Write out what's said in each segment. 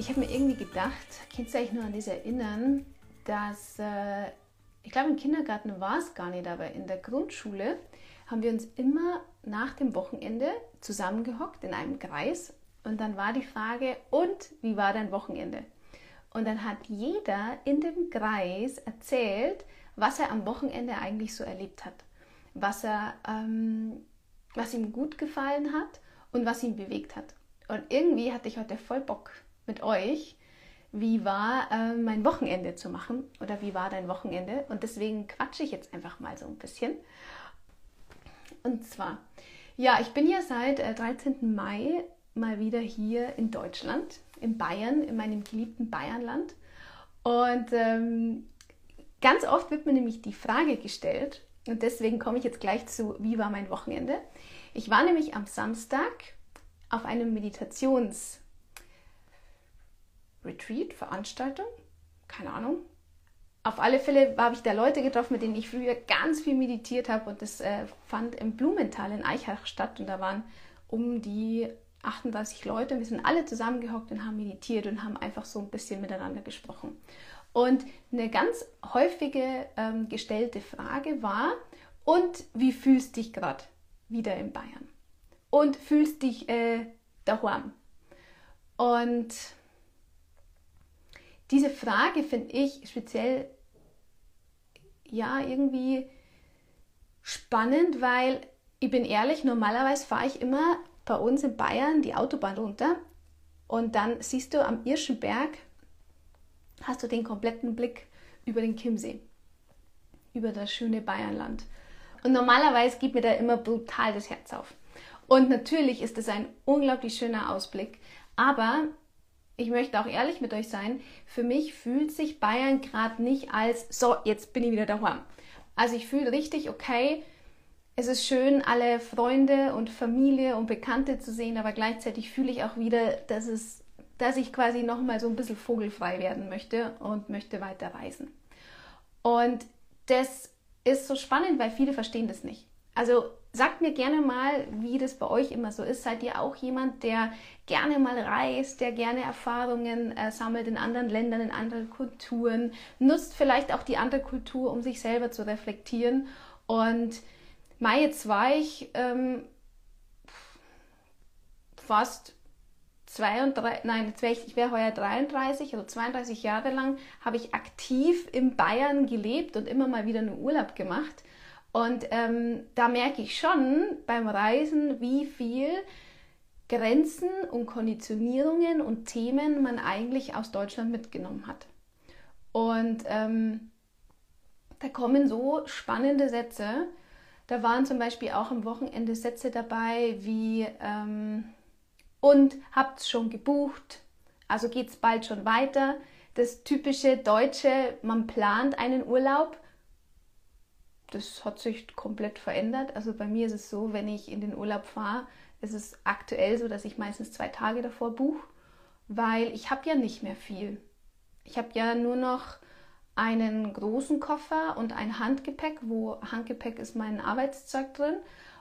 Ich habe mir irgendwie gedacht, kannst du euch nur an das erinnern, dass, äh, ich glaube im Kindergarten war es gar nicht, aber in der Grundschule haben wir uns immer nach dem Wochenende zusammengehockt in einem Kreis und dann war die Frage, und wie war dein Wochenende? Und dann hat jeder in dem Kreis erzählt, was er am Wochenende eigentlich so erlebt hat, was, er, ähm, was ihm gut gefallen hat und was ihn bewegt hat. Und irgendwie hatte ich heute voll Bock mit euch, wie war äh, mein Wochenende zu machen oder wie war dein Wochenende. Und deswegen quatsche ich jetzt einfach mal so ein bisschen. Und zwar, ja, ich bin ja seit äh, 13. Mai mal wieder hier in Deutschland, in Bayern, in meinem geliebten Bayernland. Und ähm, ganz oft wird mir nämlich die Frage gestellt, und deswegen komme ich jetzt gleich zu, wie war mein Wochenende. Ich war nämlich am Samstag auf einem Meditations- Retreat, Veranstaltung, keine Ahnung. Auf alle Fälle habe ich da Leute getroffen, mit denen ich früher ganz viel meditiert habe und das äh, fand im Blumenthal in Eichach statt und da waren um die 38 Leute. Wir sind alle zusammengehockt und haben meditiert und haben einfach so ein bisschen miteinander gesprochen. Und eine ganz häufige ähm, gestellte Frage war, und wie fühlst dich gerade wieder in Bayern? Und fühlst dich äh, daheim? Und diese Frage finde ich speziell ja irgendwie spannend, weil ich bin ehrlich, normalerweise fahre ich immer bei uns in Bayern die Autobahn runter und dann siehst du am Irschenberg, hast du den kompletten Blick über den Chiemsee, über das schöne Bayernland. Und normalerweise geht mir da immer brutal das Herz auf. Und natürlich ist es ein unglaublich schöner Ausblick, aber ich möchte auch ehrlich mit euch sein, für mich fühlt sich Bayern gerade nicht als, so, jetzt bin ich wieder daheim. Also ich fühle richtig, okay, es ist schön, alle Freunde und Familie und Bekannte zu sehen, aber gleichzeitig fühle ich auch wieder, dass, es, dass ich quasi nochmal so ein bisschen vogelfrei werden möchte und möchte weiter reisen. Und das ist so spannend, weil viele verstehen das nicht. Also sagt mir gerne mal, wie das bei euch immer so ist. Seid ihr auch jemand, der gerne mal reist, der gerne Erfahrungen äh, sammelt in anderen Ländern, in anderen Kulturen, nutzt vielleicht auch die andere Kultur, um sich selber zu reflektieren. Und Mai, jetzt war ich ähm, fast 32, nein, jetzt wär ich, ich wäre heuer 33, also 32 Jahre lang habe ich aktiv in Bayern gelebt und immer mal wieder einen Urlaub gemacht. Und ähm, da merke ich schon beim Reisen, wie viel Grenzen und Konditionierungen und Themen man eigentlich aus Deutschland mitgenommen hat. Und ähm, da kommen so spannende Sätze. Da waren zum Beispiel auch am Wochenende Sätze dabei wie ähm, und habt's schon gebucht, also geht's bald schon weiter. Das typische Deutsche, man plant einen Urlaub das hat sich komplett verändert. Also bei mir ist es so, wenn ich in den Urlaub fahre, ist es aktuell so, dass ich meistens zwei Tage davor buche, weil ich habe ja nicht mehr viel. Ich habe ja nur noch einen großen Koffer und ein Handgepäck, wo Handgepäck ist mein Arbeitszeug drin.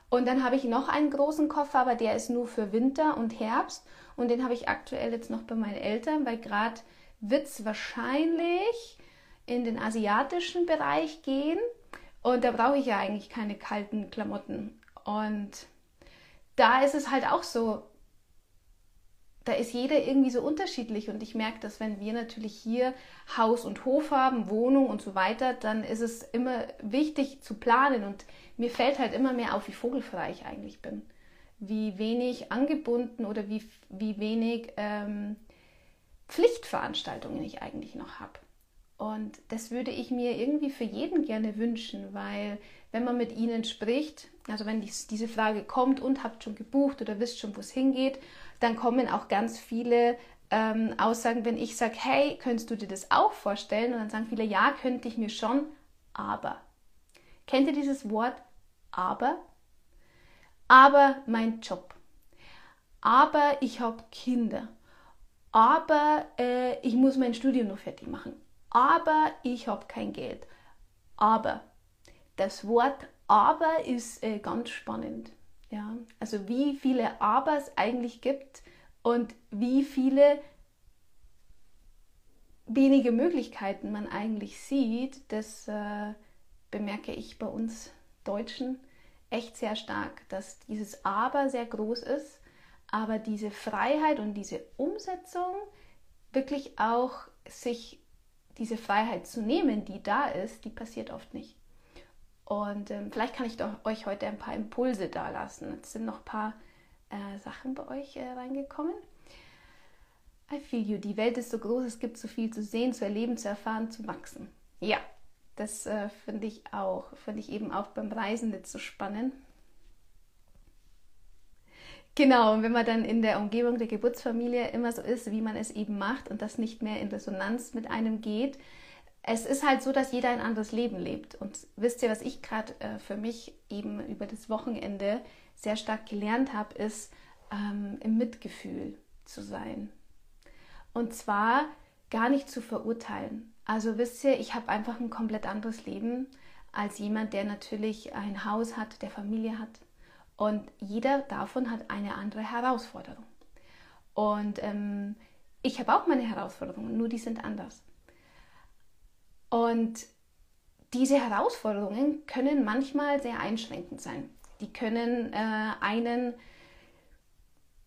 Und dann habe ich noch einen großen Koffer, aber der ist nur für Winter und Herbst. Und den habe ich aktuell jetzt noch bei meinen Eltern, weil gerade wird es wahrscheinlich in den asiatischen Bereich gehen. Und da brauche ich ja eigentlich keine kalten Klamotten. Und da ist es halt auch so, da ist jeder irgendwie so unterschiedlich. Und ich merke, dass wenn wir natürlich hier Haus und Hof haben, Wohnung und so weiter, dann ist es immer wichtig zu planen. Und mir fällt halt immer mehr auf, wie vogelfrei ich eigentlich bin. Wie wenig angebunden oder wie, wie wenig ähm, Pflichtveranstaltungen ich eigentlich noch habe. Und das würde ich mir irgendwie für jeden gerne wünschen, weil wenn man mit ihnen spricht, also wenn dies, diese Frage kommt und habt schon gebucht oder wisst schon, wo es hingeht, dann kommen auch ganz viele ähm, Aussagen, wenn ich sage, hey, könntest du dir das auch vorstellen? Und dann sagen viele, ja, könnte ich mir schon, aber. Kennt ihr dieses Wort aber? Aber mein Job. Aber ich habe Kinder. Aber äh, ich muss mein Studium noch fertig machen aber ich habe kein Geld. Aber das Wort aber ist äh, ganz spannend. Ja? Also wie viele Aber es eigentlich gibt. und wie viele wenige Möglichkeiten man eigentlich sieht, das äh, bemerke ich bei uns Deutschen echt sehr stark, dass dieses Aber sehr groß ist, aber diese Freiheit und diese Umsetzung wirklich auch sich diese Freiheit zu nehmen, die da ist, die passiert oft nicht. Und ähm, vielleicht kann ich doch euch heute ein paar Impulse da lassen. Es sind noch ein paar äh, Sachen bei euch äh, reingekommen. I feel you. Die Welt ist so groß, es gibt so viel zu sehen, zu erleben, zu erfahren, zu wachsen. Ja, das äh, finde ich auch. Finde ich eben auch beim Reisen nicht so spannend. Genau, und wenn man dann in der Umgebung der Geburtsfamilie immer so ist, wie man es eben macht und das nicht mehr in Resonanz mit einem geht, es ist halt so, dass jeder ein anderes Leben lebt. Und wisst ihr, was ich gerade äh, für mich eben über das Wochenende sehr stark gelernt habe, ist ähm, im Mitgefühl zu sein. Und zwar gar nicht zu verurteilen. Also wisst ihr, ich habe einfach ein komplett anderes Leben als jemand, der natürlich ein Haus hat, der Familie hat. Und jeder davon hat eine andere Herausforderung. Und ähm, ich habe auch meine Herausforderungen, nur die sind anders. Und diese Herausforderungen können manchmal sehr einschränkend sein. Die können äh, einen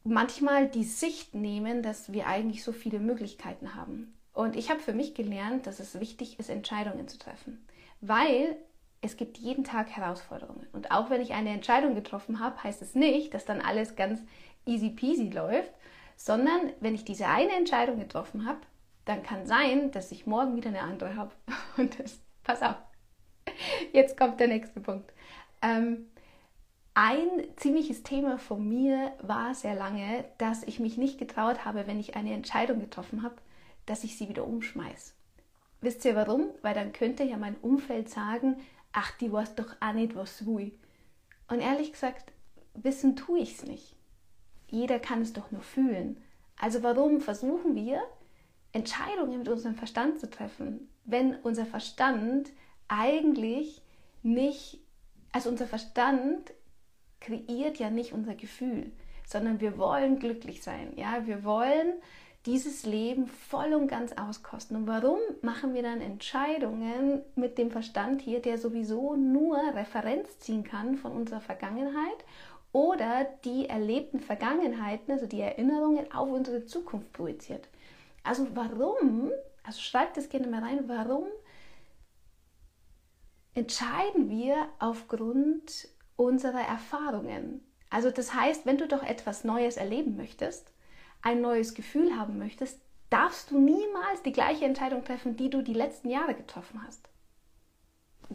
manchmal die Sicht nehmen, dass wir eigentlich so viele Möglichkeiten haben. Und ich habe für mich gelernt, dass es wichtig ist, Entscheidungen zu treffen, weil es gibt jeden Tag Herausforderungen. Und auch wenn ich eine Entscheidung getroffen habe, heißt es nicht, dass dann alles ganz easy peasy läuft, sondern wenn ich diese eine Entscheidung getroffen habe, dann kann sein, dass ich morgen wieder eine andere habe. Und das, pass auf, jetzt kommt der nächste Punkt. Ähm, ein ziemliches Thema von mir war sehr lange, dass ich mich nicht getraut habe, wenn ich eine Entscheidung getroffen habe, dass ich sie wieder umschmeiße. Wisst ihr warum? Weil dann könnte ja mein Umfeld sagen, ach, die weiß doch auch nicht, was will. Und ehrlich gesagt, wissen tue ich es nicht. Jeder kann es doch nur fühlen. Also warum versuchen wir, Entscheidungen mit unserem Verstand zu treffen, wenn unser Verstand eigentlich nicht, also unser Verstand kreiert ja nicht unser Gefühl, sondern wir wollen glücklich sein. Ja, wir wollen dieses Leben voll und ganz auskosten. Und warum machen wir dann Entscheidungen mit dem Verstand hier, der sowieso nur Referenz ziehen kann von unserer Vergangenheit oder die erlebten Vergangenheiten, also die Erinnerungen auf unsere Zukunft projiziert? Also warum, also schreibt es gerne mal rein, warum entscheiden wir aufgrund unserer Erfahrungen? Also das heißt, wenn du doch etwas Neues erleben möchtest, ein neues Gefühl haben möchtest, darfst du niemals die gleiche Entscheidung treffen, die du die letzten Jahre getroffen hast.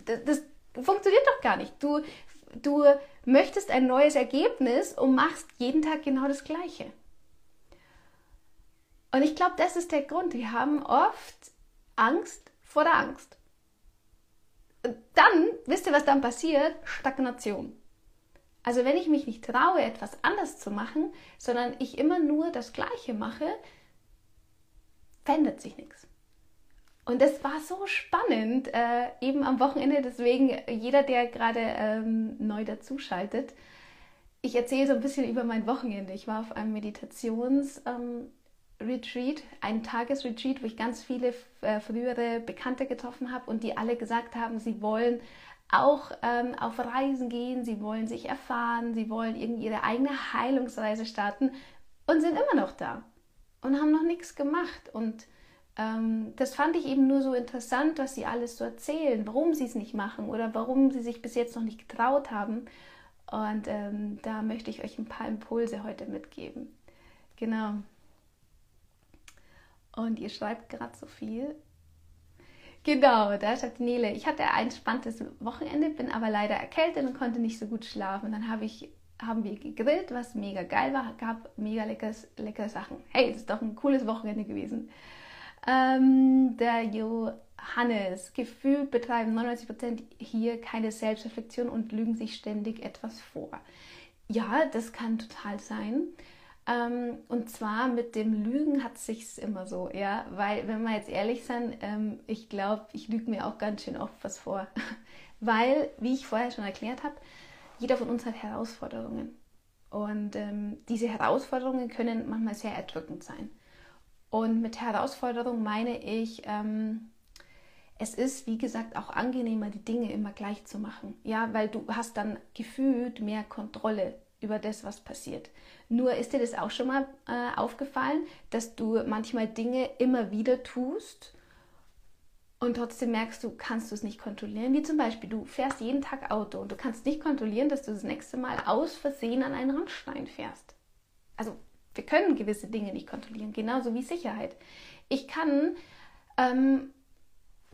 Das, das funktioniert doch gar nicht. Du, du möchtest ein neues Ergebnis und machst jeden Tag genau das Gleiche. Und ich glaube, das ist der Grund. Wir haben oft Angst vor der Angst. Dann, wisst ihr, was dann passiert? Stagnation. Also wenn ich mich nicht traue, etwas anders zu machen, sondern ich immer nur das Gleiche mache, verändert sich nichts. Und das war so spannend, äh, eben am Wochenende. Deswegen, jeder, der gerade ähm, neu dazuschaltet, ich erzähle so ein bisschen über mein Wochenende. Ich war auf einem Meditations- ähm, ein Tagesretreat, wo ich ganz viele äh, frühere Bekannte getroffen habe und die alle gesagt haben, sie wollen auch ähm, auf Reisen gehen, sie wollen sich erfahren, sie wollen ihre eigene Heilungsreise starten und sind immer noch da und haben noch nichts gemacht. Und ähm, das fand ich eben nur so interessant, was sie alles so erzählen, warum sie es nicht machen oder warum sie sich bis jetzt noch nicht getraut haben. Und ähm, da möchte ich euch ein paar Impulse heute mitgeben. Genau. Und ihr schreibt gerade so viel. Genau, da schreibt Nele. Ich hatte ein spannendes Wochenende, bin aber leider erkältet und konnte nicht so gut schlafen. Dann habe ich, haben wir gegrillt, was mega geil war, gab mega leckeres, leckere Sachen. Hey, das ist doch ein cooles Wochenende gewesen. Ähm, der Johannes, gefühlt betreiben 99% hier keine Selbstreflexion und lügen sich ständig etwas vor. Ja, das kann total sein. Ähm, und zwar mit dem Lügen hat sich's immer so, ja, weil wenn wir jetzt ehrlich sind, ähm, ich glaube, ich lüge mir auch ganz schön oft was vor, weil, wie ich vorher schon erklärt habe, jeder von uns hat Herausforderungen. Und ähm, diese Herausforderungen können manchmal sehr erdrückend sein. Und mit Herausforderung meine ich, ähm, es ist, wie gesagt, auch angenehmer, die Dinge immer gleich zu machen. Ja, weil du hast dann gefühlt mehr Kontrolle über das, was passiert. Nur ist dir das auch schon mal äh, aufgefallen, dass du manchmal Dinge immer wieder tust und trotzdem merkst du, kannst du es nicht kontrollieren. Wie zum Beispiel, du fährst jeden Tag Auto und du kannst nicht kontrollieren, dass du das nächste Mal aus Versehen an einen Randstein fährst. Also wir können gewisse Dinge nicht kontrollieren, genauso wie Sicherheit. Ich kann ähm,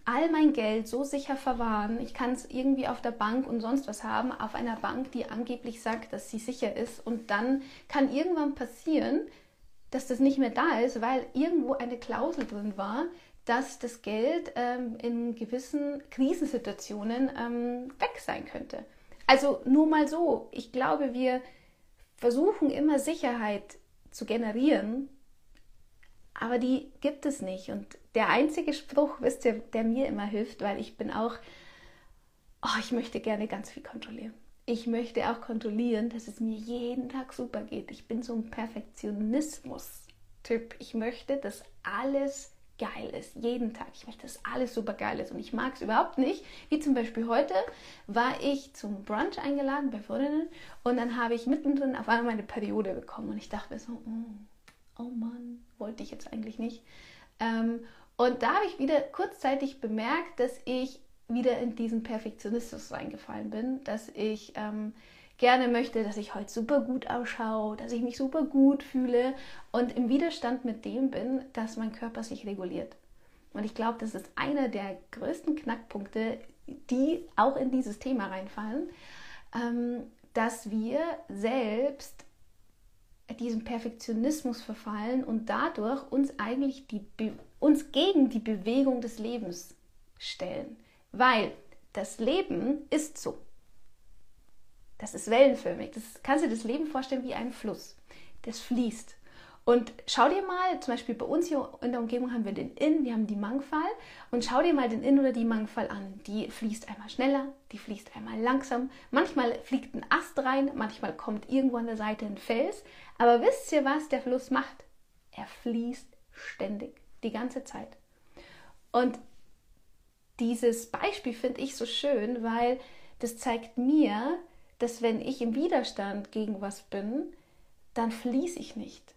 all mein Geld so sicher verwahren, ich kann es irgendwie auf der Bank und sonst was haben, auf einer Bank, die angeblich sagt, dass sie sicher ist. Und dann kann irgendwann passieren, dass das nicht mehr da ist, weil irgendwo eine Klausel drin war, dass das Geld ähm, in gewissen Krisensituationen ähm, weg sein könnte. Also nur mal so, ich glaube, wir versuchen immer Sicherheit zu generieren, aber die gibt es nicht. Und der einzige Spruch, wisst ihr, der mir immer hilft, weil ich bin auch, oh, ich möchte gerne ganz viel kontrollieren. Ich möchte auch kontrollieren, dass es mir jeden Tag super geht. Ich bin so ein Perfektionismus-Typ. Ich möchte, dass alles geil ist, jeden Tag. Ich möchte, dass alles super geil ist und ich mag es überhaupt nicht. Wie zum Beispiel heute war ich zum Brunch eingeladen bei Freundinnen und dann habe ich mittendrin auf einmal meine Periode bekommen und ich dachte mir so, oh, oh Mann, wollte ich jetzt eigentlich nicht. Ähm, und da habe ich wieder kurzzeitig bemerkt, dass ich wieder in diesen Perfektionismus reingefallen bin, dass ich ähm, gerne möchte, dass ich heute super gut ausschaue, dass ich mich super gut fühle und im Widerstand mit dem bin, dass mein Körper sich reguliert. Und ich glaube, das ist einer der größten Knackpunkte, die auch in dieses Thema reinfallen, ähm, dass wir selbst diesem Perfektionismus verfallen und dadurch uns eigentlich die uns gegen die Bewegung des Lebens stellen, weil das Leben ist so. Das ist wellenförmig. Das kannst du dir das Leben vorstellen wie ein Fluss. Das fließt. Und schau dir mal, zum Beispiel bei uns hier in der Umgebung haben wir den Inn, wir haben die Mangfall. Und schau dir mal den Inn oder die Mangfall an. Die fließt einmal schneller, die fließt einmal langsam. Manchmal fliegt ein Ast rein, manchmal kommt irgendwo an der Seite ein Fels. Aber wisst ihr, was der Fluss macht? Er fließt ständig, die ganze Zeit. Und dieses Beispiel finde ich so schön, weil das zeigt mir, dass wenn ich im Widerstand gegen was bin, dann fließe ich nicht.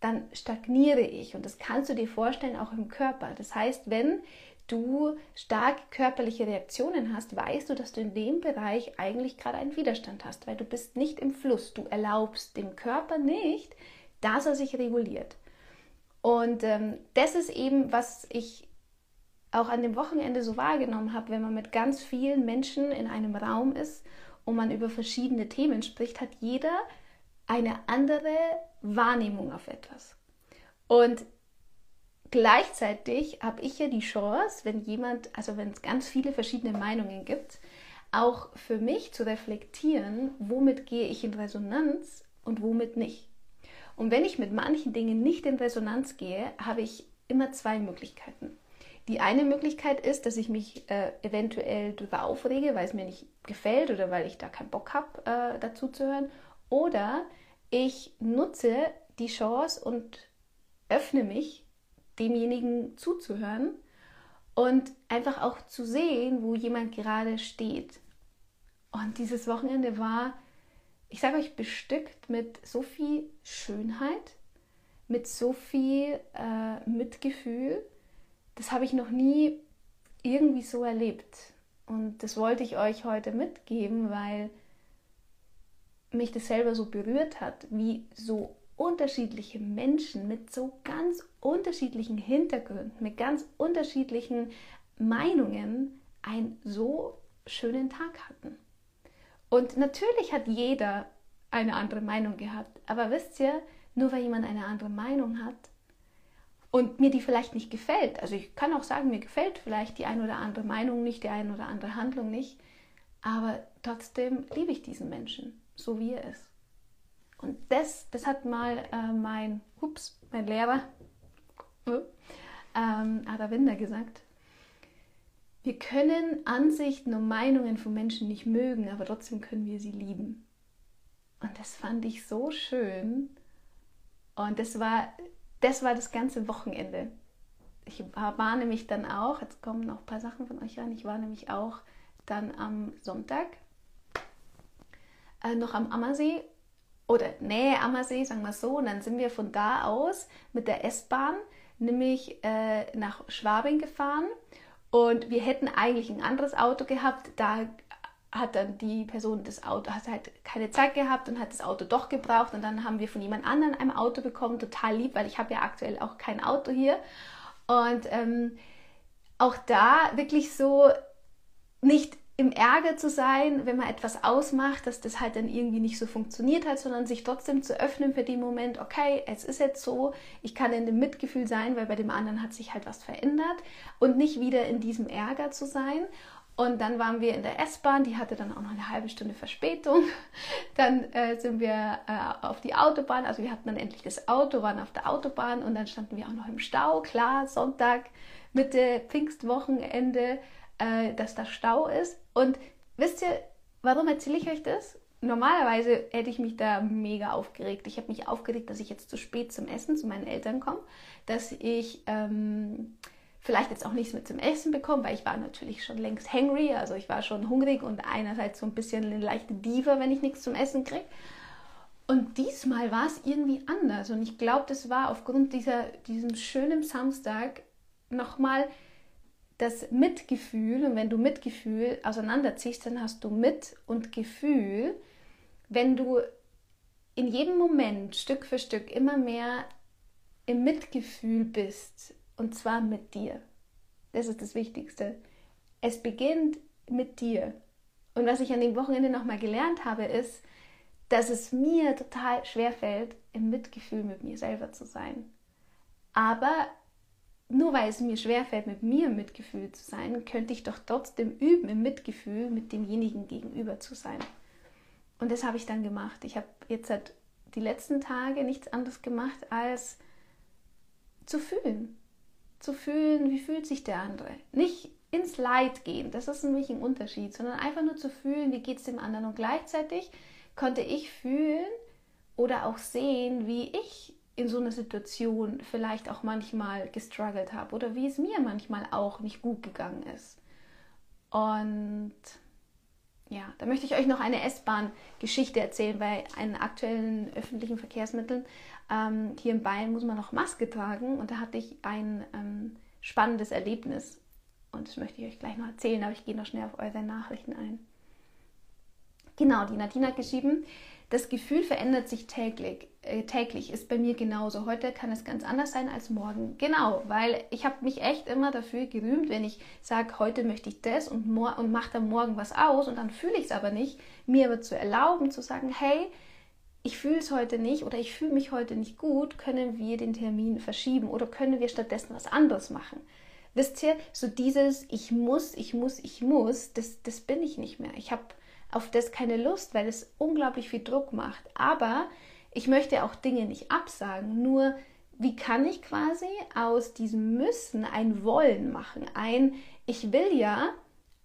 Dann stagniere ich. Und das kannst du dir vorstellen, auch im Körper. Das heißt, wenn du starke körperliche Reaktionen hast, weißt du, dass du in dem Bereich eigentlich gerade einen Widerstand hast, weil du bist nicht im Fluss. Du erlaubst dem Körper nicht, dass er sich reguliert. Und ähm, das ist eben, was ich auch an dem Wochenende so wahrgenommen habe, wenn man mit ganz vielen Menschen in einem Raum ist und man über verschiedene Themen spricht, hat jeder eine andere Wahrnehmung auf etwas. Und gleichzeitig habe ich ja die Chance, wenn jemand, also wenn es ganz viele verschiedene Meinungen gibt, auch für mich zu reflektieren, womit gehe ich in Resonanz und womit nicht. Und wenn ich mit manchen Dingen nicht in Resonanz gehe, habe ich immer zwei Möglichkeiten. Die eine Möglichkeit ist, dass ich mich äh, eventuell darüber aufrege, weil es mir nicht gefällt oder weil ich da keinen Bock habe, äh, dazu zu hören. Oder ich nutze die Chance und öffne mich, demjenigen zuzuhören und einfach auch zu sehen, wo jemand gerade steht. Und dieses Wochenende war, ich sage euch, bestückt mit so viel Schönheit, mit so viel äh, Mitgefühl das habe ich noch nie irgendwie so erlebt. Und das wollte ich euch heute mitgeben, weil mich das selber so berührt hat, wie so unterschiedliche Menschen mit so ganz unterschiedlichen Hintergründen, mit ganz unterschiedlichen Meinungen einen so schönen Tag hatten. Und natürlich hat jeder eine andere Meinung gehabt, aber wisst ihr, nur weil jemand eine andere Meinung hat, und mir die vielleicht nicht gefällt. Also ich kann auch sagen, mir gefällt vielleicht die eine oder andere Meinung nicht, die eine oder andere Handlung nicht, aber trotzdem liebe ich diesen Menschen, so wie er ist. Und das, das hat mal äh, mein, ups, mein Lehrer, äh, ähm, Aravinder gesagt. Wir können Ansichten und Meinungen von Menschen nicht mögen, aber trotzdem können wir sie lieben. Und das fand ich so schön. Und das war das, war das ganze Wochenende. Ich war nämlich dann auch, jetzt kommen noch ein paar Sachen von euch an, ich war nämlich auch dann am Sonntag äh, noch am Ammersee oder Nähe Ammersee, sagen wir so. Und dann sind wir von da aus mit der S-Bahn nämlich äh, nach Schwabing gefahren. Und wir hätten eigentlich ein anderes Auto gehabt. Da hat dann die Person das Auto, hat halt keine Zeit gehabt und hat das Auto doch gebraucht. Und dann haben wir von jemand anderem ein Auto bekommen, total lieb, weil ich habe ja aktuell auch kein Auto hier. Und ähm, auch da wirklich so nicht im Ärger zu sein, wenn man etwas ausmacht, dass das halt dann irgendwie nicht so funktioniert hat, sondern sich trotzdem zu öffnen für den Moment, okay, es ist jetzt so, ich kann in dem Mitgefühl sein, weil bei dem anderen hat sich halt was verändert und nicht wieder in diesem Ärger zu sein. Und dann waren wir in der S-Bahn, die hatte dann auch noch eine halbe Stunde Verspätung. Dann äh, sind wir äh, auf die Autobahn, also wir hatten dann endlich das Auto, waren auf der Autobahn und dann standen wir auch noch im Stau. Klar, Sonntag, Mitte Pfingstwochenende, äh, dass da Stau ist. Und wisst ihr, warum erzähle ich euch das? Normalerweise hätte ich mich da mega aufgeregt. Ich habe mich aufgeregt, dass ich jetzt zu spät zum Essen zu meinen Eltern komme, dass ich ähm, vielleicht jetzt auch nichts mit zum Essen bekomme, weil ich war natürlich schon längst hangry, also ich war schon hungrig und einerseits so ein bisschen eine leichte Diva, wenn ich nichts zum Essen kriege. Und diesmal war es irgendwie anders und ich glaube, das war aufgrund dieser, diesem schönen Samstag nochmal das Mitgefühl, und wenn du Mitgefühl auseinanderziehst, dann hast du Mit und Gefühl, wenn du in jedem Moment Stück für Stück immer mehr im Mitgefühl bist, und zwar mit dir. Das ist das Wichtigste. Es beginnt mit dir. Und was ich an dem Wochenende nochmal gelernt habe, ist, dass es mir total schwer fällt, im Mitgefühl mit mir selber zu sein. Aber nur weil es mir schwerfällt, mit mir im Mitgefühl zu sein, könnte ich doch trotzdem üben, im Mitgefühl mit demjenigen gegenüber zu sein. Und das habe ich dann gemacht. Ich habe jetzt seit die letzten Tage nichts anderes gemacht, als zu fühlen. Zu fühlen, wie fühlt sich der andere. Nicht ins Leid gehen, das ist nämlich ein Unterschied, sondern einfach nur zu fühlen, wie geht es dem anderen. Und gleichzeitig konnte ich fühlen oder auch sehen, wie ich in so einer Situation vielleicht auch manchmal gestruggelt habe oder wie es mir manchmal auch nicht gut gegangen ist. Und ja, da möchte ich euch noch eine S-Bahn-Geschichte erzählen. Bei einen aktuellen öffentlichen Verkehrsmitteln ähm, hier in Bayern muss man noch Maske tragen und da hatte ich ein ähm, spannendes Erlebnis. Und das möchte ich euch gleich noch erzählen, aber ich gehe noch schnell auf eure Nachrichten ein. Genau, die Nadine hat geschrieben, das Gefühl verändert sich täglich. Äh, täglich ist bei mir genauso. Heute kann es ganz anders sein als morgen. Genau, weil ich habe mich echt immer dafür gerühmt, wenn ich sage, heute möchte ich das und, und mache dann morgen was aus und dann fühle ich es aber nicht, mir aber zu erlauben, zu sagen, hey, ich fühle es heute nicht oder ich fühle mich heute nicht gut, können wir den Termin verschieben oder können wir stattdessen was anderes machen. Wisst ihr, so dieses Ich muss, ich muss, ich muss, das, das bin ich nicht mehr. Ich habe auf das keine Lust, weil es unglaublich viel Druck macht. Aber ich möchte auch Dinge nicht absagen. Nur wie kann ich quasi aus diesem Müssen ein Wollen machen? Ein Ich will ja,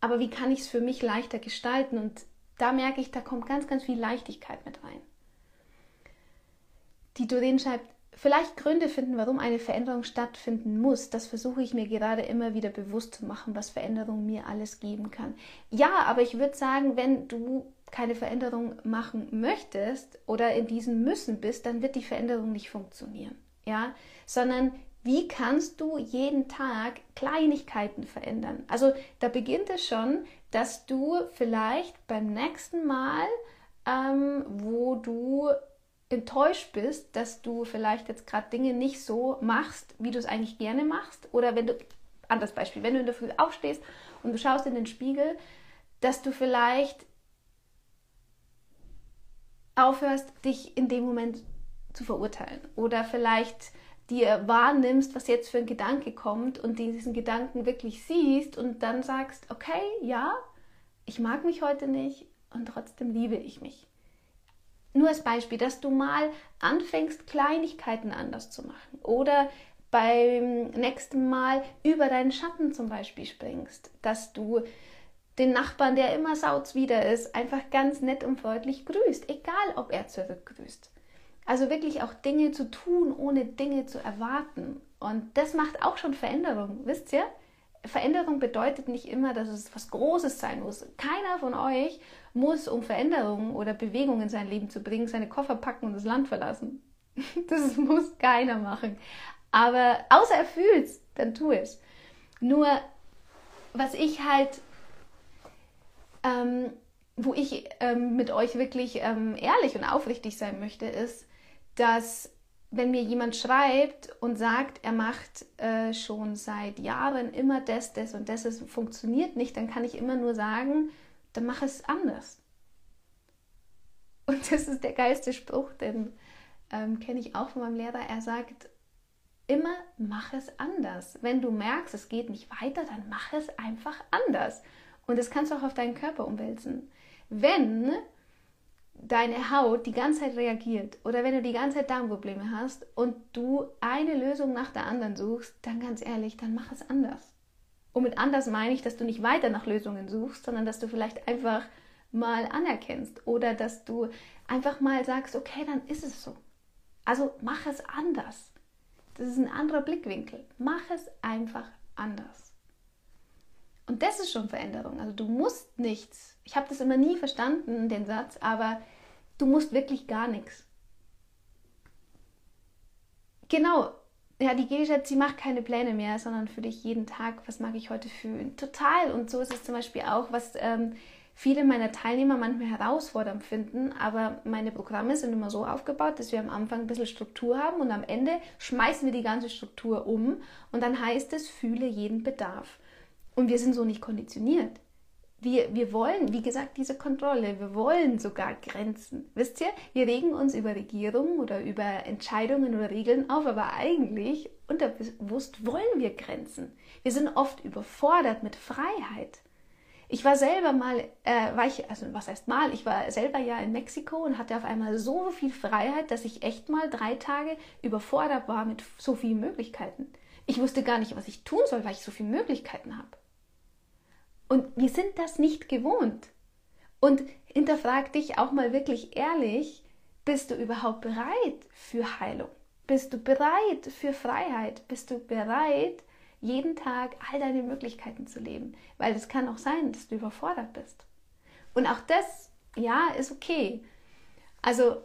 aber wie kann ich es für mich leichter gestalten? Und da merke ich, da kommt ganz, ganz viel Leichtigkeit mit rein. Die Doreen schreibt, vielleicht Gründe finden, warum eine Veränderung stattfinden muss, das versuche ich mir gerade immer wieder bewusst zu machen, was Veränderung mir alles geben kann. Ja, aber ich würde sagen, wenn du keine Veränderung machen möchtest oder in diesem Müssen bist, dann wird die Veränderung nicht funktionieren. Ja, sondern wie kannst du jeden Tag Kleinigkeiten verändern? Also da beginnt es schon, dass du vielleicht beim nächsten Mal, ähm, wo du enttäuscht bist, dass du vielleicht jetzt gerade Dinge nicht so machst, wie du es eigentlich gerne machst. Oder wenn du, anderes Beispiel, wenn du in der Früh aufstehst und du schaust in den Spiegel, dass du vielleicht aufhörst, dich in dem Moment zu verurteilen. Oder vielleicht dir wahrnimmst, was jetzt für ein Gedanke kommt und diesen Gedanken wirklich siehst und dann sagst, okay, ja, ich mag mich heute nicht und trotzdem liebe ich mich. Nur als Beispiel, dass du mal anfängst, Kleinigkeiten anders zu machen oder beim nächsten Mal über deinen Schatten zum Beispiel springst, dass du den Nachbarn, der immer sauzwider ist, einfach ganz nett und freundlich grüßt, egal ob er zurückgrüßt. Also wirklich auch Dinge zu tun, ohne Dinge zu erwarten. Und das macht auch schon Veränderung, wisst ihr? Veränderung bedeutet nicht immer, dass es was Großes sein muss. Keiner von euch muss, um Veränderungen oder Bewegungen in sein Leben zu bringen, seine Koffer packen und das Land verlassen. Das muss keiner machen. Aber außer er fühlt es, dann tu es. Nur, was ich halt, ähm, wo ich ähm, mit euch wirklich ähm, ehrlich und aufrichtig sein möchte, ist, dass wenn mir jemand schreibt und sagt, er macht äh, schon seit Jahren immer das, das und das, es funktioniert nicht, dann kann ich immer nur sagen, dann mach es anders. Und das ist der geilste Spruch, den ähm, kenne ich auch von meinem Lehrer. Er sagt, immer mach es anders. Wenn du merkst, es geht nicht weiter, dann mach es einfach anders. Und das kannst du auch auf deinen Körper umwälzen. Wenn deine Haut die ganze Zeit reagiert oder wenn du die ganze Zeit Darmprobleme hast und du eine Lösung nach der anderen suchst, dann ganz ehrlich, dann mach es anders. Und mit anders meine ich, dass du nicht weiter nach Lösungen suchst, sondern dass du vielleicht einfach mal anerkennst oder dass du einfach mal sagst, okay, dann ist es so. Also mach es anders. Das ist ein anderer Blickwinkel. Mach es einfach anders. Und das ist schon Veränderung. Also du musst nichts. Ich habe das immer nie verstanden, den Satz, aber du musst wirklich gar nichts. Genau. Ja, die Gegenstadt, sie macht keine Pläne mehr, sondern für dich jeden Tag, was mag ich heute fühlen. Total. Und so ist es zum Beispiel auch, was ähm, viele meiner Teilnehmer manchmal herausfordernd finden, aber meine Programme sind immer so aufgebaut, dass wir am Anfang ein bisschen Struktur haben und am Ende schmeißen wir die ganze Struktur um und dann heißt es, fühle jeden Bedarf. Und wir sind so nicht konditioniert. Wir, wir wollen, wie gesagt, diese Kontrolle. Wir wollen sogar Grenzen. Wisst ihr, wir regen uns über Regierungen oder über Entscheidungen oder Regeln auf, aber eigentlich unterbewusst wollen wir Grenzen. Wir sind oft überfordert mit Freiheit. Ich war selber mal, äh, war ich, also was heißt mal, ich war selber ja in Mexiko und hatte auf einmal so viel Freiheit, dass ich echt mal drei Tage überfordert war mit so vielen Möglichkeiten. Ich wusste gar nicht, was ich tun soll, weil ich so viele Möglichkeiten habe. Und wir sind das nicht gewohnt. Und hinterfrag dich auch mal wirklich ehrlich, bist du überhaupt bereit für Heilung? Bist du bereit für Freiheit? Bist du bereit, jeden Tag all deine Möglichkeiten zu leben? Weil es kann auch sein, dass du überfordert bist. Und auch das, ja, ist okay. Also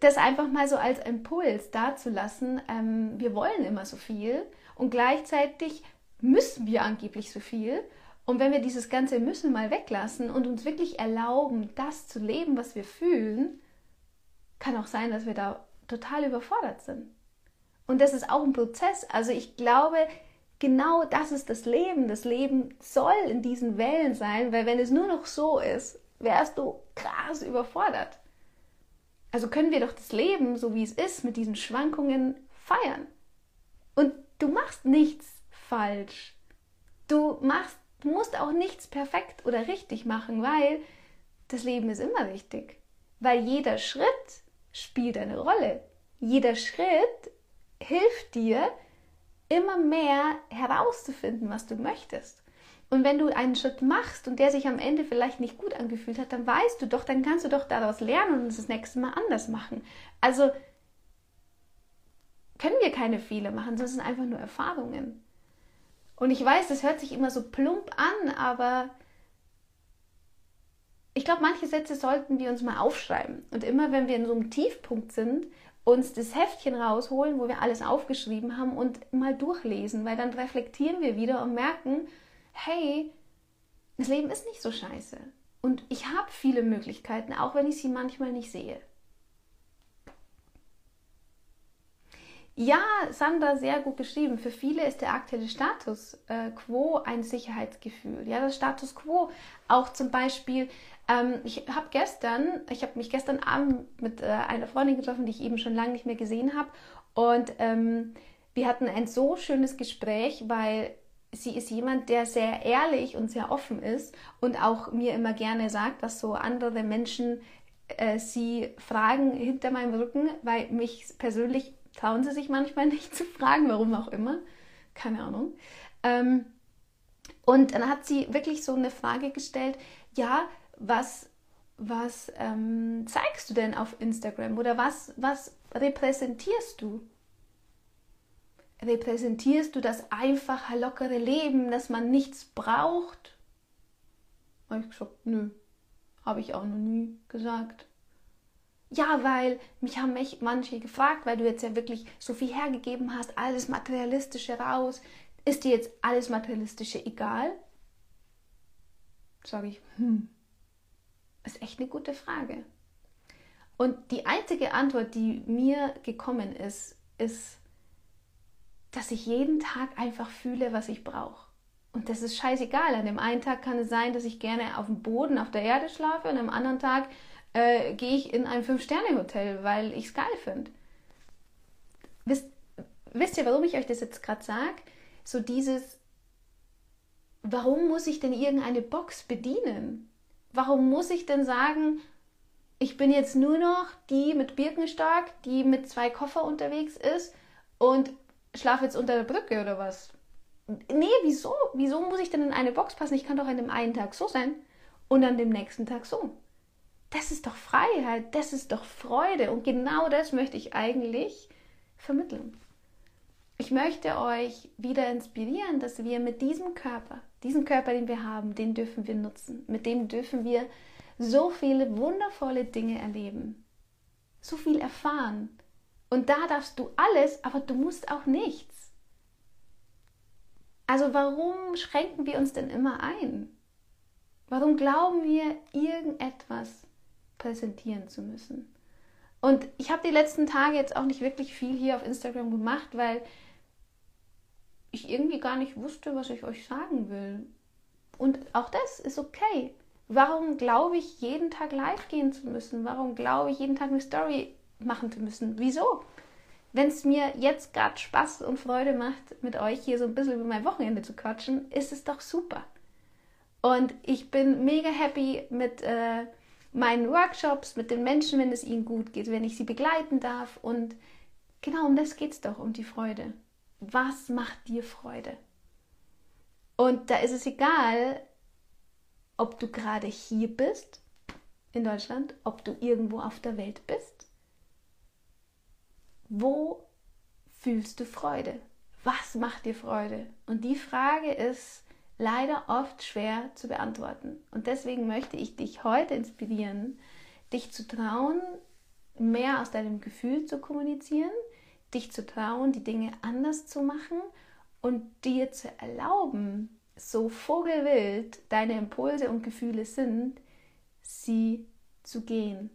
das einfach mal so als Impuls dazulassen, ähm, wir wollen immer so viel und gleichzeitig müssen wir angeblich so viel und wenn wir dieses ganze Müssen mal weglassen und uns wirklich erlauben, das zu leben, was wir fühlen, kann auch sein, dass wir da total überfordert sind. Und das ist auch ein Prozess. Also ich glaube, genau das ist das Leben. Das Leben soll in diesen Wellen sein, weil wenn es nur noch so ist, wärst du krass überfordert. Also können wir doch das Leben, so wie es ist, mit diesen Schwankungen feiern. Und du machst nichts falsch. Du machst Du musst auch nichts perfekt oder richtig machen, weil das Leben ist immer richtig. Weil jeder Schritt spielt eine Rolle. Jeder Schritt hilft dir, immer mehr herauszufinden, was du möchtest. Und wenn du einen Schritt machst und der sich am Ende vielleicht nicht gut angefühlt hat, dann weißt du doch, dann kannst du doch daraus lernen und das nächste Mal anders machen. Also können wir keine Fehler machen, sondern es sind einfach nur Erfahrungen. Und ich weiß, das hört sich immer so plump an, aber ich glaube, manche Sätze sollten wir uns mal aufschreiben. Und immer, wenn wir in so einem Tiefpunkt sind, uns das Heftchen rausholen, wo wir alles aufgeschrieben haben und mal durchlesen, weil dann reflektieren wir wieder und merken, hey, das Leben ist nicht so scheiße. Und ich habe viele Möglichkeiten, auch wenn ich sie manchmal nicht sehe. Ja, Sandra, sehr gut geschrieben. Für viele ist der aktuelle Status äh, quo ein Sicherheitsgefühl. Ja, das Status quo auch zum Beispiel. Ähm, ich habe gestern, ich habe mich gestern Abend mit äh, einer Freundin getroffen, die ich eben schon lange nicht mehr gesehen habe. Und ähm, wir hatten ein so schönes Gespräch, weil sie ist jemand, der sehr ehrlich und sehr offen ist und auch mir immer gerne sagt, was so andere Menschen äh, sie fragen hinter meinem Rücken, weil mich persönlich trauen sie sich manchmal nicht zu fragen, warum auch immer. Keine Ahnung. Ähm, Und dann hat sie wirklich so eine Frage gestellt, ja, was, was ähm, zeigst du denn auf Instagram oder was, was repräsentierst du? Repräsentierst du das einfache, lockere Leben, dass man nichts braucht? Habe ich gesagt, nö, habe ich auch noch nie gesagt. Ja, weil mich haben mich manche gefragt, weil du jetzt ja wirklich so viel hergegeben hast, alles Materialistische raus. Ist dir jetzt alles Materialistische egal? Sage ich, hm, ist echt eine gute Frage. Und die einzige Antwort, die mir gekommen ist, ist, dass ich jeden Tag einfach fühle, was ich brauche. Und das ist scheißegal. An dem einen Tag kann es sein, dass ich gerne auf dem Boden, auf der Erde schlafe und am anderen Tag äh, gehe ich in ein Fünf-Sterne-Hotel, weil ich es geil finde. Wisst, wisst ihr, warum ich euch das jetzt gerade sage? So dieses, warum muss ich denn irgendeine Box bedienen? Warum muss ich denn sagen, ich bin jetzt nur noch die mit Birkenstock, die mit zwei Koffer unterwegs ist und schlafe jetzt unter der Brücke oder was? Nee, wieso? Wieso muss ich denn in eine Box passen? Ich kann doch an dem einen Tag so sein und an dem nächsten Tag so. Das ist doch Freiheit, das ist doch Freude und genau das möchte ich eigentlich vermitteln. Ich möchte euch wieder inspirieren, dass wir mit diesem Körper, diesen Körper, den wir haben, den dürfen wir nutzen. Mit dem dürfen wir so viele wundervolle Dinge erleben, so viel erfahren. Und da darfst du alles, aber du musst auch nichts. Also warum schränken wir uns denn immer ein? Warum glauben wir, irgendetwas präsentieren zu müssen? Und ich habe die letzten Tage jetzt auch nicht wirklich viel hier auf Instagram gemacht, weil ich irgendwie gar nicht wusste, was ich euch sagen will. Und auch das ist okay. Warum glaube ich, jeden Tag live gehen zu müssen? Warum glaube ich, jeden Tag eine Story machen zu müssen? Wieso? Wenn es mir jetzt gerade Spaß und Freude macht, mit euch hier so ein bisschen über mein Wochenende zu quatschen, ist es doch super. Und ich bin mega happy mit äh, meinen Workshops, mit den Menschen, wenn es ihnen gut geht, wenn ich sie begleiten darf. Und genau um das geht es doch, um die Freude. Was macht dir Freude? Und da ist es egal, ob du gerade hier bist in Deutschland, ob du irgendwo auf der Welt bist. Wo fühlst du Freude? Was macht dir Freude? Und die Frage ist leider oft schwer zu beantworten. Und deswegen möchte ich dich heute inspirieren, dich zu trauen, mehr aus deinem Gefühl zu kommunizieren, dich zu trauen, die Dinge anders zu machen und dir zu erlauben, so vogelwild deine Impulse und Gefühle sind, sie zu gehen,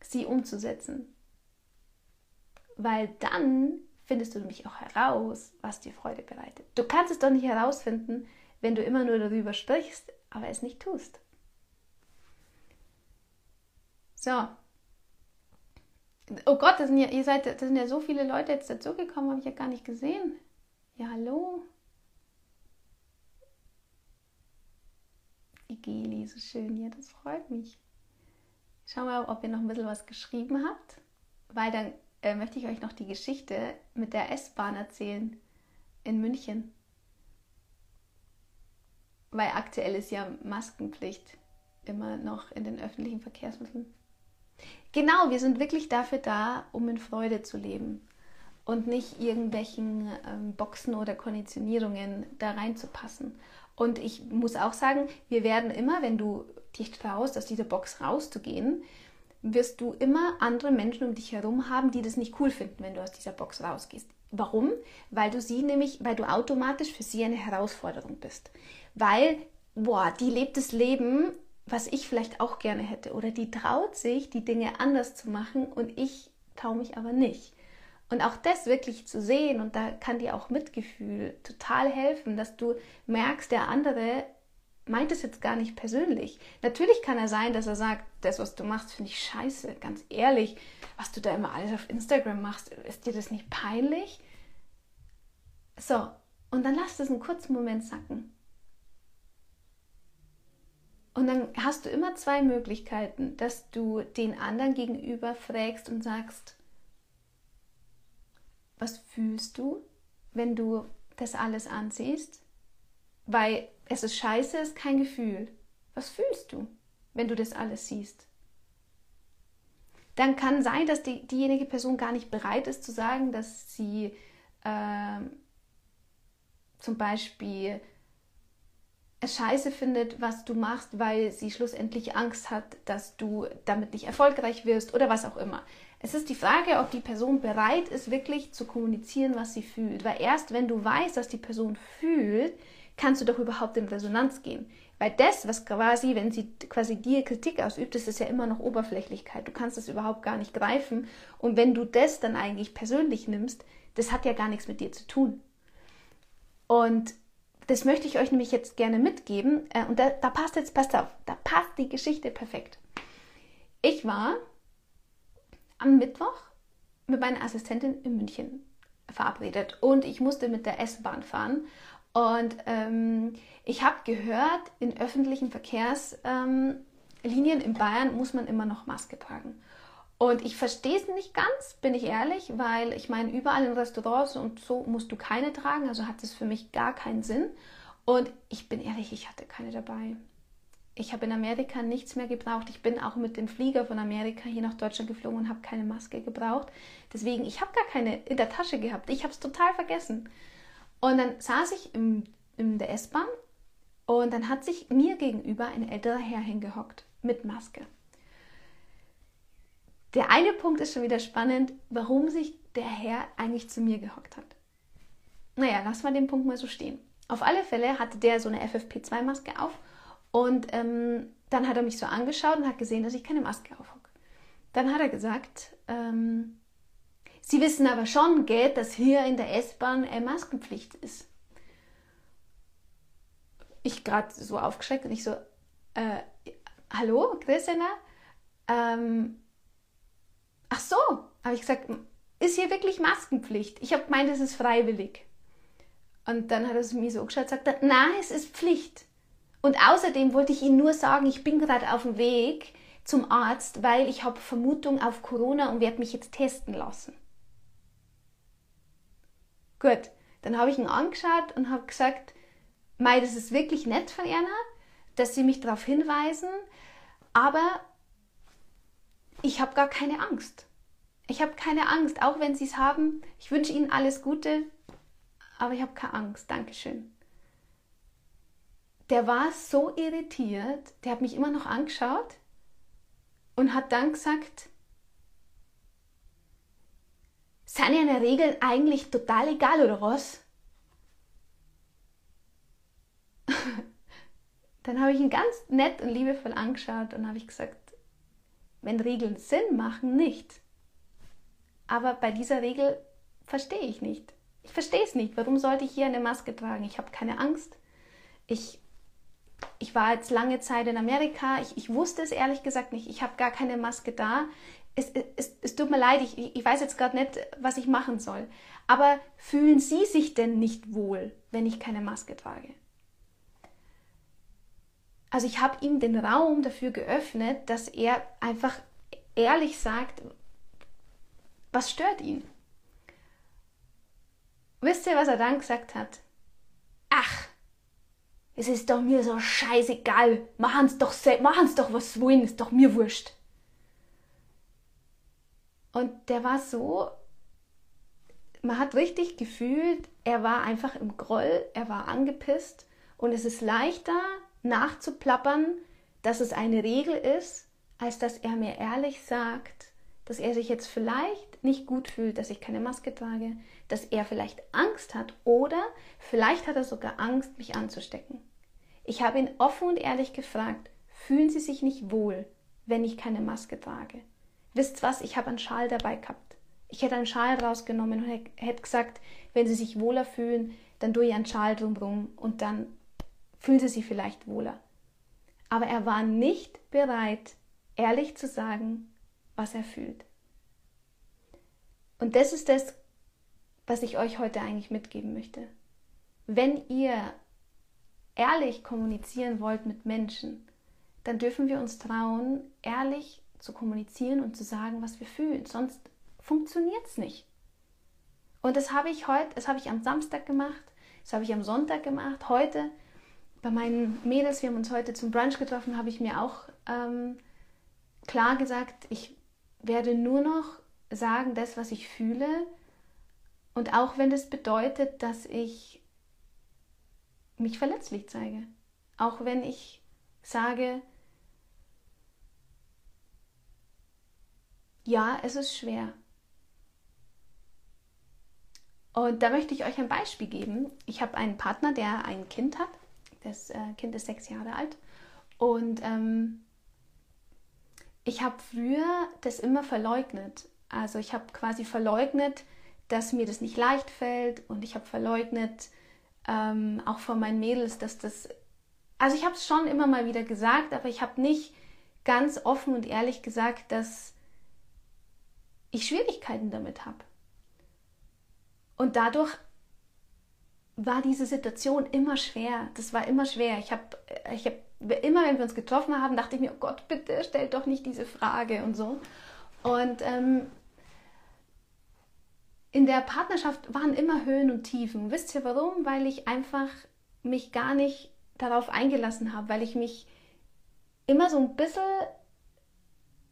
sie umzusetzen. Weil dann findest du nämlich auch heraus, was dir Freude bereitet. Du kannst es doch nicht herausfinden, wenn du immer nur darüber sprichst, aber es nicht tust. So. Oh Gott, das sind ja, ihr seid, das sind ja so viele Leute jetzt dazugekommen, habe ich ja gar nicht gesehen. Ja, hallo. Igeli, so schön. Ja, das freut mich. Schau mal, ob ihr noch ein bisschen was geschrieben habt, weil dann äh, möchte ich euch noch die Geschichte mit der S-Bahn erzählen in München. Weil aktuell ist ja Maskenpflicht immer noch in den öffentlichen Verkehrsmitteln. Genau, wir sind wirklich dafür da, um in Freude zu leben und nicht irgendwelchen ähm, Boxen oder Konditionierungen da reinzupassen. Und ich muss auch sagen, wir werden immer, wenn du dich traust, aus dieser Box rauszugehen, wirst du immer andere Menschen um dich herum haben, die das nicht cool finden, wenn du aus dieser Box rausgehst. Warum? Weil du sie nämlich, weil du automatisch für sie eine Herausforderung bist. Weil, boah, die lebt das Leben, was ich vielleicht auch gerne hätte. Oder die traut sich, die Dinge anders zu machen und ich traue mich aber nicht. Und auch das wirklich zu sehen, und da kann dir auch Mitgefühl total helfen, dass du merkst, der andere meint es jetzt gar nicht persönlich. Natürlich kann er sein, dass er sagt, das, was du machst, finde ich scheiße, ganz ehrlich, was du da immer alles auf Instagram machst, ist dir das nicht peinlich? So, und dann lass das einen kurzen Moment sacken. Und dann hast du immer zwei Möglichkeiten, dass du den anderen gegenüber fragst und sagst, was fühlst du, wenn du das alles ansiehst? Weil es ist scheiße, ist kein Gefühl. Was fühlst du, wenn du das alles siehst? Dann kann sein, dass die, diejenige Person gar nicht bereit ist zu sagen, dass sie äh, zum Beispiel es scheiße findet, was du machst, weil sie schlussendlich Angst hat, dass du damit nicht erfolgreich wirst oder was auch immer. Es ist die Frage, ob die Person bereit ist, wirklich zu kommunizieren, was sie fühlt. Weil erst wenn du weißt, was die Person fühlt, kannst du doch überhaupt in Resonanz gehen. Weil das, was quasi, wenn sie quasi dir Kritik ausübt, das ist ja immer noch Oberflächlichkeit. Du kannst das überhaupt gar nicht greifen. Und wenn du das dann eigentlich persönlich nimmst, das hat ja gar nichts mit dir zu tun. Und das möchte ich euch nämlich jetzt gerne mitgeben. Äh, und da, da passt jetzt, passt auf, da passt die Geschichte perfekt. Ich war am Mittwoch mit meiner Assistentin in München verabredet und ich musste mit der S-Bahn fahren. Und ähm, ich habe gehört, in öffentlichen Verkehrslinien ähm, in Bayern muss man immer noch Maske tragen. Und ich verstehe es nicht ganz, bin ich ehrlich, weil ich meine, überall in Restaurants und so musst du keine tragen, also hat es für mich gar keinen Sinn. Und ich bin ehrlich, ich hatte keine dabei. Ich habe in Amerika nichts mehr gebraucht. Ich bin auch mit dem Flieger von Amerika hier nach Deutschland geflogen und habe keine Maske gebraucht. Deswegen, ich habe gar keine in der Tasche gehabt. Ich habe es total vergessen. Und dann saß ich im, in der S-Bahn und dann hat sich mir gegenüber ein älterer Herr hingehockt mit Maske. Der eine Punkt ist schon wieder spannend, warum sich der Herr eigentlich zu mir gehockt hat. Naja, lass mal den Punkt mal so stehen. Auf alle Fälle hatte der so eine FFP2-Maske auf und ähm, dann hat er mich so angeschaut und hat gesehen, dass ich keine Maske aufhocke. Dann hat er gesagt, ähm, Sie wissen aber schon, gell, dass hier in der S-Bahn äh, Maskenpflicht ist. Ich gerade so aufgeschreckt und ich so, äh, hallo, Christina? Ähm, ach so, habe ich gesagt, ist hier wirklich Maskenpflicht? Ich habe gemeint, es ist freiwillig. Und dann hat er mir so geschaut und gesagt, nein, es ist Pflicht. Und außerdem wollte ich Ihnen nur sagen, ich bin gerade auf dem Weg zum Arzt, weil ich habe Vermutung auf Corona und werde mich jetzt testen lassen. Gut, dann habe ich ihn angeschaut und habe gesagt, Mei, das ist wirklich nett von Erna, dass Sie mich darauf hinweisen, aber ich habe gar keine Angst. Ich habe keine Angst, auch wenn Sie es haben. Ich wünsche Ihnen alles Gute, aber ich habe keine Angst. Dankeschön. Der war so irritiert, der hat mich immer noch angeschaut und hat dann gesagt, sind ja eine Regel eigentlich total egal, oder was? dann habe ich ihn ganz nett und liebevoll angeschaut und habe ich gesagt, wenn Regeln Sinn machen, nicht. Aber bei dieser Regel verstehe ich nicht. Ich verstehe es nicht. Warum sollte ich hier eine Maske tragen? Ich habe keine Angst. Ich, ich war jetzt lange Zeit in Amerika. Ich, ich wusste es ehrlich gesagt nicht. Ich habe gar keine Maske da. Es, es tut mir leid, ich, ich weiß jetzt gerade nicht, was ich machen soll. Aber fühlen Sie sich denn nicht wohl, wenn ich keine Maske trage? Also ich habe ihm den Raum dafür geöffnet, dass er einfach ehrlich sagt, was stört ihn. Wisst ihr, was er dann gesagt hat? Ach, es ist doch mir so scheißegal. Machen's doch, machen's doch was wollen, ist doch mir wurscht. Und der war so, man hat richtig gefühlt, er war einfach im Groll, er war angepisst und es ist leichter nachzuplappern, dass es eine Regel ist, als dass er mir ehrlich sagt, dass er sich jetzt vielleicht nicht gut fühlt, dass ich keine Maske trage, dass er vielleicht Angst hat oder vielleicht hat er sogar Angst, mich anzustecken. Ich habe ihn offen und ehrlich gefragt, fühlen Sie sich nicht wohl, wenn ich keine Maske trage? Wisst was, ich habe einen Schal dabei gehabt. Ich hätte einen Schal rausgenommen und hätte gesagt, wenn Sie sich wohler fühlen, dann tue ich einen Schal drumherum und dann fühlen Sie sich vielleicht wohler. Aber er war nicht bereit, ehrlich zu sagen, was er fühlt. Und das ist das, was ich euch heute eigentlich mitgeben möchte. Wenn ihr ehrlich kommunizieren wollt mit Menschen, dann dürfen wir uns trauen, ehrlich zu kommunizieren und zu sagen, was wir fühlen. Sonst funktioniert es nicht. Und das habe ich heute, das habe ich am Samstag gemacht, das habe ich am Sonntag gemacht. Heute bei meinen Mädels, wir haben uns heute zum Brunch getroffen, habe ich mir auch ähm, klar gesagt, ich werde nur noch sagen, das, was ich fühle. Und auch wenn das bedeutet, dass ich mich verletzlich zeige. Auch wenn ich sage, ja, es ist schwer. Und da möchte ich euch ein Beispiel geben. Ich habe einen Partner, der ein Kind hat. Das äh, Kind ist sechs Jahre alt. Und ähm, ich habe früher das immer verleugnet. Also ich habe quasi verleugnet, dass mir das nicht leicht fällt und ich habe verleugnet, ähm, auch von meinen Mädels, dass das... Also ich habe es schon immer mal wieder gesagt, aber ich habe nicht ganz offen und ehrlich gesagt, dass ich Schwierigkeiten damit habe. Und dadurch war diese Situation immer schwer. Das war immer schwer. Ich habe ich hab, immer, wenn wir uns getroffen haben, dachte ich mir, oh Gott, bitte stell doch nicht diese Frage und so. Und ähm, in der Partnerschaft waren immer Höhen und Tiefen. Wisst ihr warum? Weil ich einfach mich gar nicht darauf eingelassen habe, weil ich mich immer so ein bisschen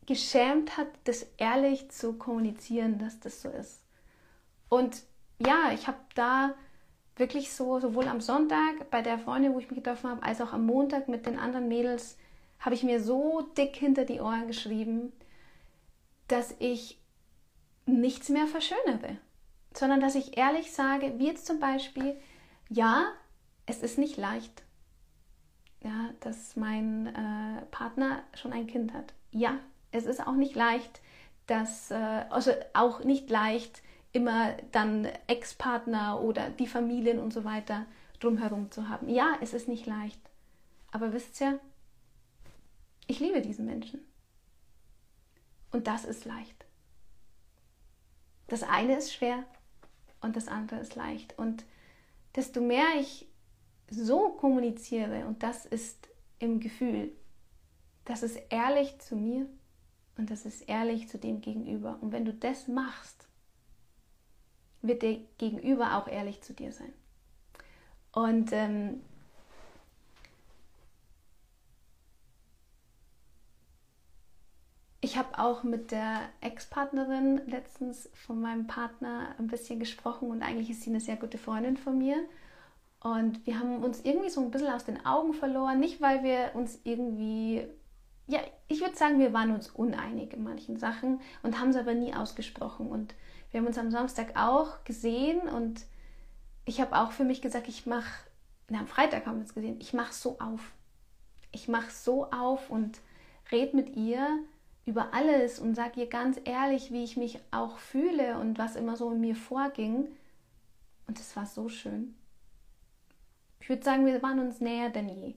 geschämt hat, das ehrlich zu kommunizieren, dass das so ist. Und ja, ich habe da wirklich so, sowohl am Sonntag bei der Freundin, wo ich mich getroffen habe, als auch am Montag mit den anderen Mädels, habe ich mir so dick hinter die Ohren geschrieben, dass ich nichts mehr verschönere, sondern dass ich ehrlich sage, wie jetzt zum Beispiel, ja, es ist nicht leicht, ja, dass mein äh, Partner schon ein Kind hat. Ja, es ist auch nicht leicht, dass, äh, also auch nicht leicht, immer dann Ex-Partner oder die Familien und so weiter drumherum zu haben. Ja, es ist nicht leicht. Aber wisst ihr, ich liebe diesen Menschen. Und das ist leicht. Das eine ist schwer und das andere ist leicht. Und desto mehr ich so kommuniziere, und das ist im Gefühl, das ist ehrlich zu mir und das ist ehrlich zu dem Gegenüber. Und wenn du das machst, wird der Gegenüber auch ehrlich zu dir sein. Und ähm, ich habe auch mit der Ex-Partnerin letztens von meinem Partner ein bisschen gesprochen und eigentlich ist sie eine sehr gute Freundin von mir. Und wir haben uns irgendwie so ein bisschen aus den Augen verloren. Nicht, weil wir uns irgendwie, ja, ich würde sagen, wir waren uns uneinig in manchen Sachen und haben es aber nie ausgesprochen. Und wir haben uns am Samstag auch gesehen und ich habe auch für mich gesagt, ich mache, am Freitag haben wir uns gesehen, ich mache so auf. Ich mache so auf und rede mit ihr über alles und sage ihr ganz ehrlich, wie ich mich auch fühle und was immer so in mir vorging. Und es war so schön. Ich würde sagen, wir waren uns näher denn je.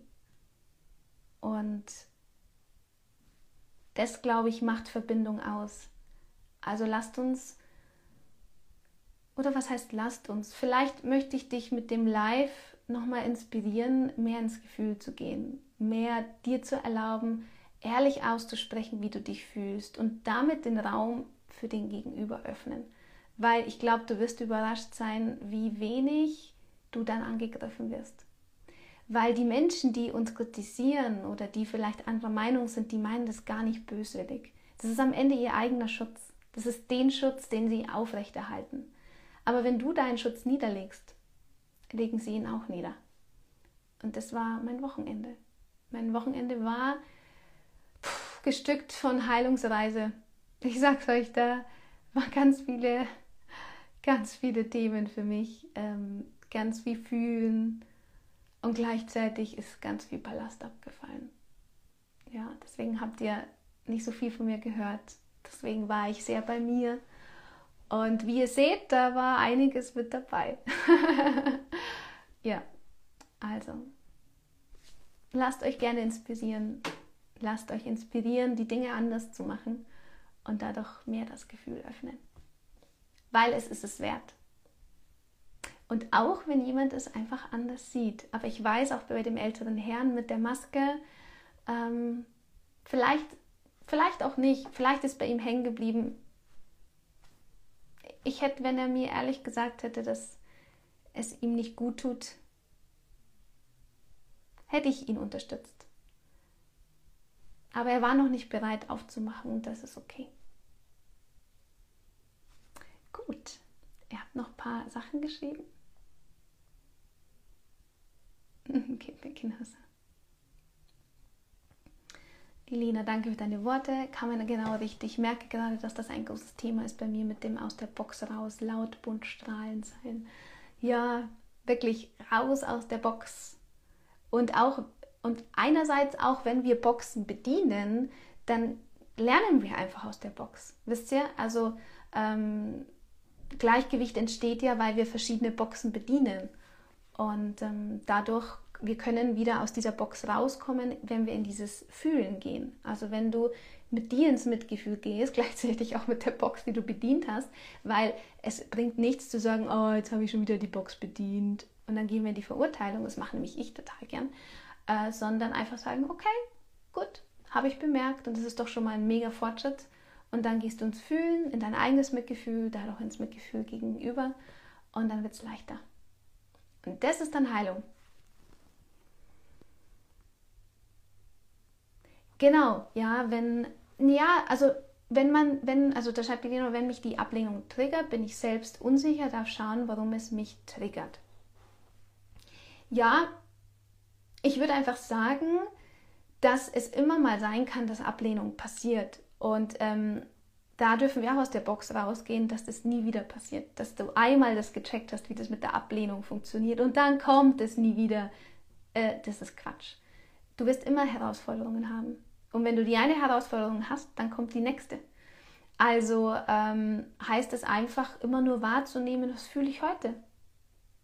Und das, glaube ich, macht Verbindung aus. Also lasst uns oder was heißt lasst uns? Vielleicht möchte ich dich mit dem Live nochmal inspirieren, mehr ins Gefühl zu gehen, mehr dir zu erlauben, ehrlich auszusprechen, wie du dich fühlst und damit den Raum für den Gegenüber öffnen. Weil ich glaube, du wirst überrascht sein, wie wenig du dann angegriffen wirst. Weil die Menschen, die uns kritisieren oder die vielleicht anderer Meinung sind, die meinen das gar nicht böswillig. Das ist am Ende ihr eigener Schutz. Das ist den Schutz, den sie aufrechterhalten. Aber wenn du deinen Schutz niederlegst, legen sie ihn auch nieder. Und das war mein Wochenende. Mein Wochenende war pff, gestückt von Heilungsreise. Ich sag's euch, da waren ganz viele, ganz viele Themen für mich. Ähm, ganz viel Fühlen und gleichzeitig ist ganz viel Ballast abgefallen. Ja, deswegen habt ihr nicht so viel von mir gehört. Deswegen war ich sehr bei mir und wie ihr seht, da war einiges mit dabei. ja, also lasst euch gerne inspirieren. Lasst euch inspirieren, die Dinge anders zu machen und dadurch mehr das Gefühl öffnen. Weil es ist es wert. Und auch wenn jemand es einfach anders sieht. Aber ich weiß auch bei dem älteren Herrn mit der Maske, ähm, vielleicht, vielleicht auch nicht, vielleicht ist bei ihm hängen geblieben, ich hätte, wenn er mir ehrlich gesagt hätte, dass es ihm nicht gut tut, hätte ich ihn unterstützt. Aber er war noch nicht bereit aufzumachen und das ist okay. Gut, ihr habt noch ein paar Sachen geschrieben. Geht mir genauso. Elena, danke für deine Worte. Kann man genau richtig. Ich merke gerade, dass das ein großes Thema ist bei mir mit dem aus der Box raus, laut, bunt, strahlen sein. Ja, wirklich raus aus der Box. Und auch, und einerseits auch, wenn wir Boxen bedienen, dann lernen wir einfach aus der Box. Wisst ihr? Also ähm, Gleichgewicht entsteht ja, weil wir verschiedene Boxen bedienen. Und ähm, dadurch wir können wieder aus dieser Box rauskommen, wenn wir in dieses Fühlen gehen. Also wenn du mit dir ins Mitgefühl gehst, gleichzeitig auch mit der Box, die du bedient hast, weil es bringt nichts zu sagen, oh, jetzt habe ich schon wieder die Box bedient und dann gehen wir in die Verurteilung, das mache nämlich ich total gern, äh, sondern einfach sagen, okay, gut, habe ich bemerkt und das ist doch schon mal ein mega Fortschritt und dann gehst du ins Fühlen, in dein eigenes Mitgefühl, dadurch ins Mitgefühl gegenüber und dann wird es leichter. Und das ist dann Heilung. Genau, ja, wenn, ja, also wenn man, wenn, also da schreibt Elena, wenn mich die Ablehnung triggert, bin ich selbst unsicher, darf schauen, warum es mich triggert. Ja, ich würde einfach sagen, dass es immer mal sein kann, dass Ablehnung passiert. Und ähm, da dürfen wir auch aus der Box rausgehen, dass das nie wieder passiert. Dass du einmal das gecheckt hast, wie das mit der Ablehnung funktioniert und dann kommt es nie wieder. Äh, das ist Quatsch. Du wirst immer Herausforderungen haben. Und wenn du die eine Herausforderung hast, dann kommt die nächste. Also ähm, heißt es einfach immer nur wahrzunehmen, was fühle ich heute?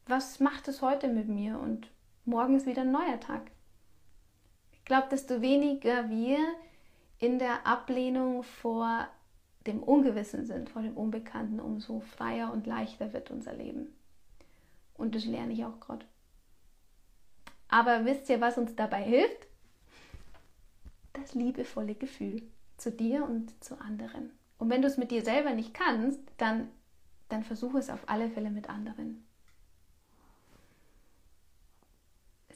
Was macht es heute mit mir? Und morgen ist wieder ein neuer Tag. Ich glaube, desto weniger wir in der Ablehnung vor dem Ungewissen sind, vor dem Unbekannten, umso freier und leichter wird unser Leben. Und das lerne ich auch gerade. Aber wisst ihr, was uns dabei hilft? das liebevolle Gefühl zu dir und zu anderen. Und wenn du es mit dir selber nicht kannst, dann, dann versuche es auf alle Fälle mit anderen.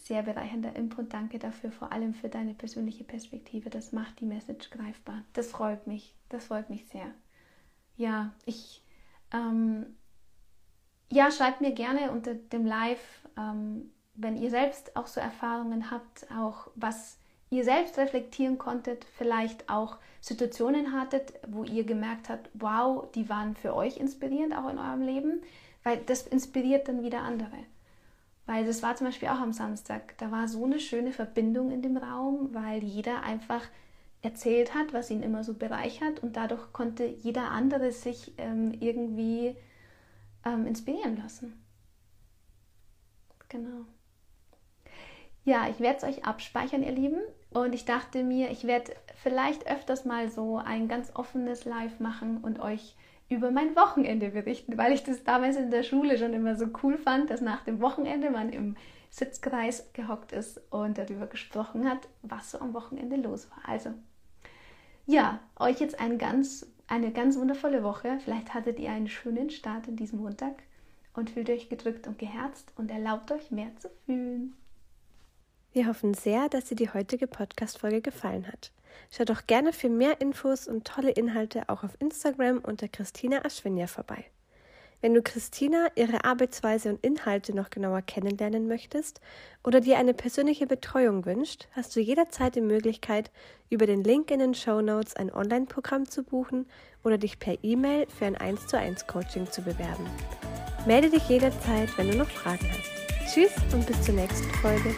Sehr bereichernder Input. Danke dafür, vor allem für deine persönliche Perspektive. Das macht die Message greifbar. Das freut mich. Das freut mich sehr. Ja, ich. Ähm, ja, schreibt mir gerne unter dem Live, ähm, wenn ihr selbst auch so Erfahrungen habt, auch was ihr selbst reflektieren konntet, vielleicht auch Situationen hattet, wo ihr gemerkt habt, wow, die waren für euch inspirierend auch in eurem Leben, weil das inspiriert dann wieder andere. Weil das war zum Beispiel auch am Samstag, da war so eine schöne Verbindung in dem Raum, weil jeder einfach erzählt hat, was ihn immer so bereichert und dadurch konnte jeder andere sich ähm, irgendwie ähm, inspirieren lassen. Genau. Ja, ich werde es euch abspeichern, ihr Lieben. Und ich dachte mir, ich werde vielleicht öfters mal so ein ganz offenes Live machen und euch über mein Wochenende berichten, weil ich das damals in der Schule schon immer so cool fand, dass nach dem Wochenende man im Sitzkreis gehockt ist und darüber gesprochen hat, was so am Wochenende los war. Also, ja, euch jetzt ein ganz, eine ganz wundervolle Woche. Vielleicht hattet ihr einen schönen Start in diesem Montag und fühlt euch gedrückt und geherzt und erlaubt euch mehr zu fühlen. Wir hoffen sehr, dass dir die heutige Podcast-Folge gefallen hat. Schau doch gerne für mehr Infos und tolle Inhalte auch auf Instagram unter Christina Aschwinja vorbei. Wenn du Christina, ihre Arbeitsweise und Inhalte noch genauer kennenlernen möchtest oder dir eine persönliche Betreuung wünscht, hast du jederzeit die Möglichkeit, über den Link in den Show Notes ein Online-Programm zu buchen oder dich per E-Mail für ein 1 zu 1 Coaching zu bewerben. Melde dich jederzeit, wenn du noch Fragen hast. Tschüss und bis zur nächsten Folge.